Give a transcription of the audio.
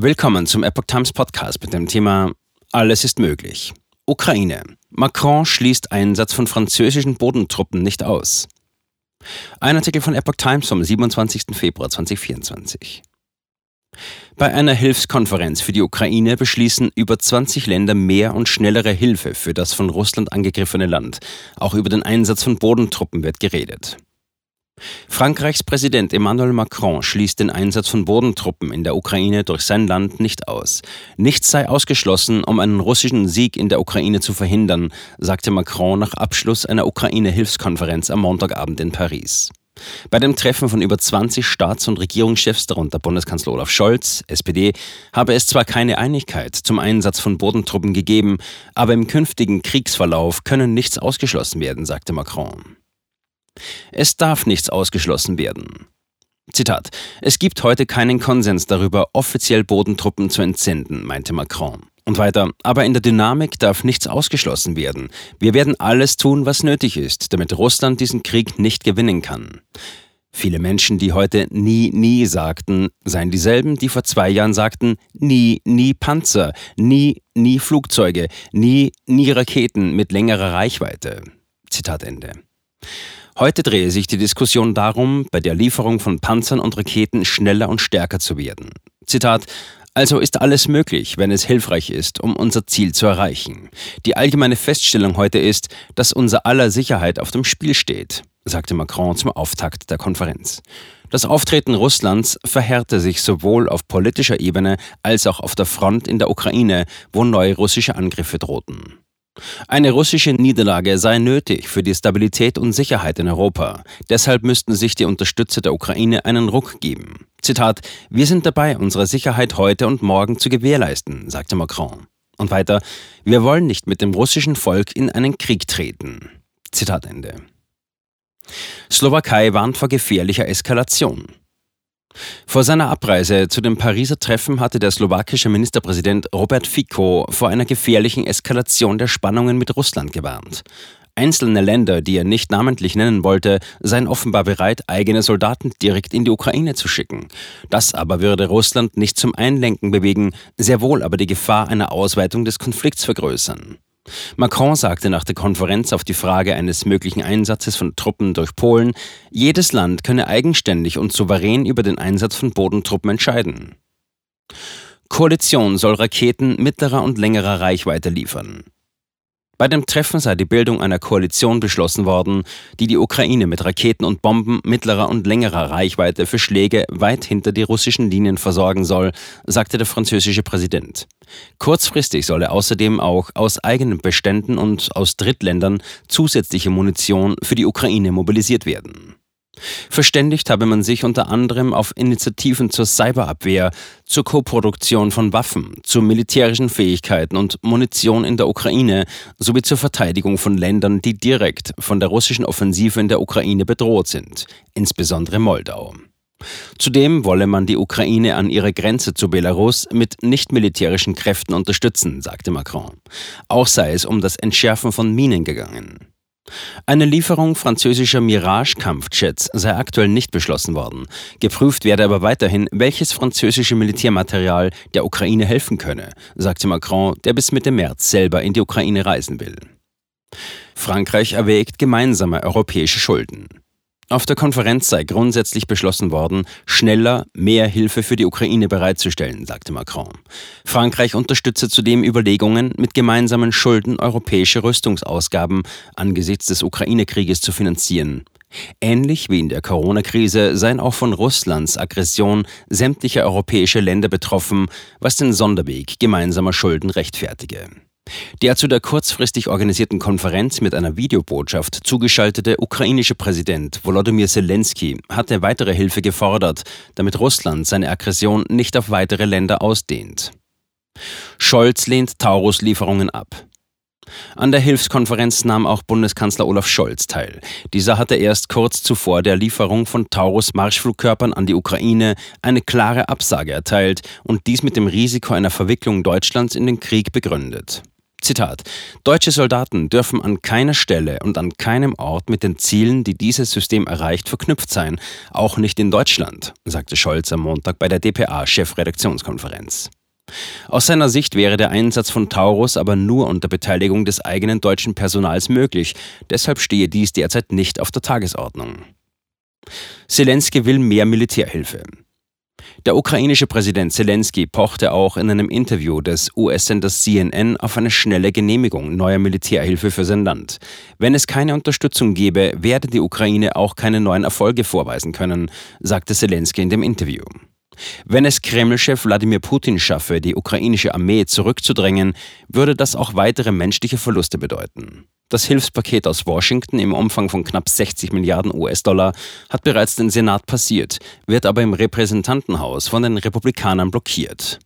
Willkommen zum Epoch Times Podcast mit dem Thema Alles ist möglich. Ukraine. Macron schließt Einsatz von französischen Bodentruppen nicht aus. Ein Artikel von Epoch Times vom 27. Februar 2024. Bei einer Hilfskonferenz für die Ukraine beschließen über 20 Länder mehr und schnellere Hilfe für das von Russland angegriffene Land. Auch über den Einsatz von Bodentruppen wird geredet. Frankreichs Präsident Emmanuel Macron schließt den Einsatz von Bodentruppen in der Ukraine durch sein Land nicht aus. Nichts sei ausgeschlossen, um einen russischen Sieg in der Ukraine zu verhindern, sagte Macron nach Abschluss einer Ukraine-Hilfskonferenz am Montagabend in Paris. Bei dem Treffen von über 20 Staats- und Regierungschefs, darunter Bundeskanzler Olaf Scholz, SPD, habe es zwar keine Einigkeit zum Einsatz von Bodentruppen gegeben, aber im künftigen Kriegsverlauf können nichts ausgeschlossen werden, sagte Macron. Es darf nichts ausgeschlossen werden. Zitat: Es gibt heute keinen Konsens darüber, offiziell Bodentruppen zu entsenden, meinte Macron. Und weiter, aber in der Dynamik darf nichts ausgeschlossen werden. Wir werden alles tun, was nötig ist, damit Russland diesen Krieg nicht gewinnen kann. Viele Menschen, die heute nie, nie sagten, seien dieselben, die vor zwei Jahren sagten, nie, nie Panzer, nie, nie Flugzeuge, nie, nie Raketen mit längerer Reichweite. Zitat Ende. Heute drehe sich die Diskussion darum, bei der Lieferung von Panzern und Raketen schneller und stärker zu werden. Zitat also ist alles möglich, wenn es hilfreich ist, um unser Ziel zu erreichen. Die allgemeine Feststellung heute ist, dass unser aller Sicherheit auf dem Spiel steht, sagte Macron zum Auftakt der Konferenz. Das Auftreten Russlands verhärte sich sowohl auf politischer Ebene als auch auf der Front in der Ukraine, wo neue russische Angriffe drohten. Eine russische Niederlage sei nötig für die Stabilität und Sicherheit in Europa. Deshalb müssten sich die Unterstützer der Ukraine einen Ruck geben. Zitat: Wir sind dabei, unsere Sicherheit heute und morgen zu gewährleisten, sagte Macron. Und weiter: Wir wollen nicht mit dem russischen Volk in einen Krieg treten. Zitat Ende. Slowakei warnt vor gefährlicher Eskalation. Vor seiner Abreise zu dem Pariser Treffen hatte der slowakische Ministerpräsident Robert Fico vor einer gefährlichen Eskalation der Spannungen mit Russland gewarnt. Einzelne Länder, die er nicht namentlich nennen wollte, seien offenbar bereit, eigene Soldaten direkt in die Ukraine zu schicken. Das aber würde Russland nicht zum Einlenken bewegen, sehr wohl aber die Gefahr einer Ausweitung des Konflikts vergrößern. Macron sagte nach der Konferenz auf die Frage eines möglichen Einsatzes von Truppen durch Polen, jedes Land könne eigenständig und souverän über den Einsatz von Bodentruppen entscheiden. Koalition soll Raketen mittlerer und längerer Reichweite liefern. Bei dem Treffen sei die Bildung einer Koalition beschlossen worden, die die Ukraine mit Raketen und Bomben mittlerer und längerer Reichweite für Schläge weit hinter die russischen Linien versorgen soll, sagte der französische Präsident. Kurzfristig solle außerdem auch aus eigenen Beständen und aus Drittländern zusätzliche Munition für die Ukraine mobilisiert werden. Verständigt habe man sich unter anderem auf Initiativen zur Cyberabwehr, zur Koproduktion von Waffen, zu militärischen Fähigkeiten und Munition in der Ukraine sowie zur Verteidigung von Ländern, die direkt von der russischen Offensive in der Ukraine bedroht sind, insbesondere Moldau. Zudem wolle man die Ukraine an ihrer Grenze zu Belarus mit nichtmilitärischen Kräften unterstützen, sagte Macron. Auch sei es um das Entschärfen von Minen gegangen. Eine Lieferung französischer Mirage-Kampfjets sei aktuell nicht beschlossen worden. Geprüft werde aber weiterhin, welches französische Militärmaterial der Ukraine helfen könne, sagte Macron, der bis Mitte März selber in die Ukraine reisen will. Frankreich erwägt gemeinsame europäische Schulden. Auf der Konferenz sei grundsätzlich beschlossen worden, schneller mehr Hilfe für die Ukraine bereitzustellen, sagte Macron. Frankreich unterstütze zudem Überlegungen, mit gemeinsamen Schulden europäische Rüstungsausgaben angesichts des Ukraine-Krieges zu finanzieren. Ähnlich wie in der Corona-Krise seien auch von Russlands Aggression sämtliche europäische Länder betroffen, was den Sonderweg gemeinsamer Schulden rechtfertige. Der zu der kurzfristig organisierten Konferenz mit einer Videobotschaft zugeschaltete ukrainische Präsident Volodymyr Zelensky hatte weitere Hilfe gefordert, damit Russland seine Aggression nicht auf weitere Länder ausdehnt. Scholz lehnt Taurus-Lieferungen ab. An der Hilfskonferenz nahm auch Bundeskanzler Olaf Scholz teil. Dieser hatte erst kurz zuvor der Lieferung von Taurus-Marschflugkörpern an die Ukraine eine klare Absage erteilt und dies mit dem Risiko einer Verwicklung Deutschlands in den Krieg begründet. Zitat Deutsche Soldaten dürfen an keiner Stelle und an keinem Ort mit den Zielen, die dieses System erreicht, verknüpft sein, auch nicht in Deutschland, sagte Scholz am Montag bei der dpa-Chefredaktionskonferenz. Aus seiner Sicht wäre der Einsatz von Taurus aber nur unter Beteiligung des eigenen deutschen Personals möglich, deshalb stehe dies derzeit nicht auf der Tagesordnung. Zelensky will mehr Militärhilfe. Der ukrainische Präsident Zelensky pochte auch in einem Interview des US-Senders CNN auf eine schnelle Genehmigung neuer Militärhilfe für sein Land. Wenn es keine Unterstützung gäbe, werde die Ukraine auch keine neuen Erfolge vorweisen können, sagte Zelensky in dem Interview. Wenn es Kreml-Chef Wladimir Putin schaffe, die ukrainische Armee zurückzudrängen, würde das auch weitere menschliche Verluste bedeuten. Das Hilfspaket aus Washington im Umfang von knapp 60 Milliarden US-Dollar hat bereits den Senat passiert, wird aber im Repräsentantenhaus von den Republikanern blockiert.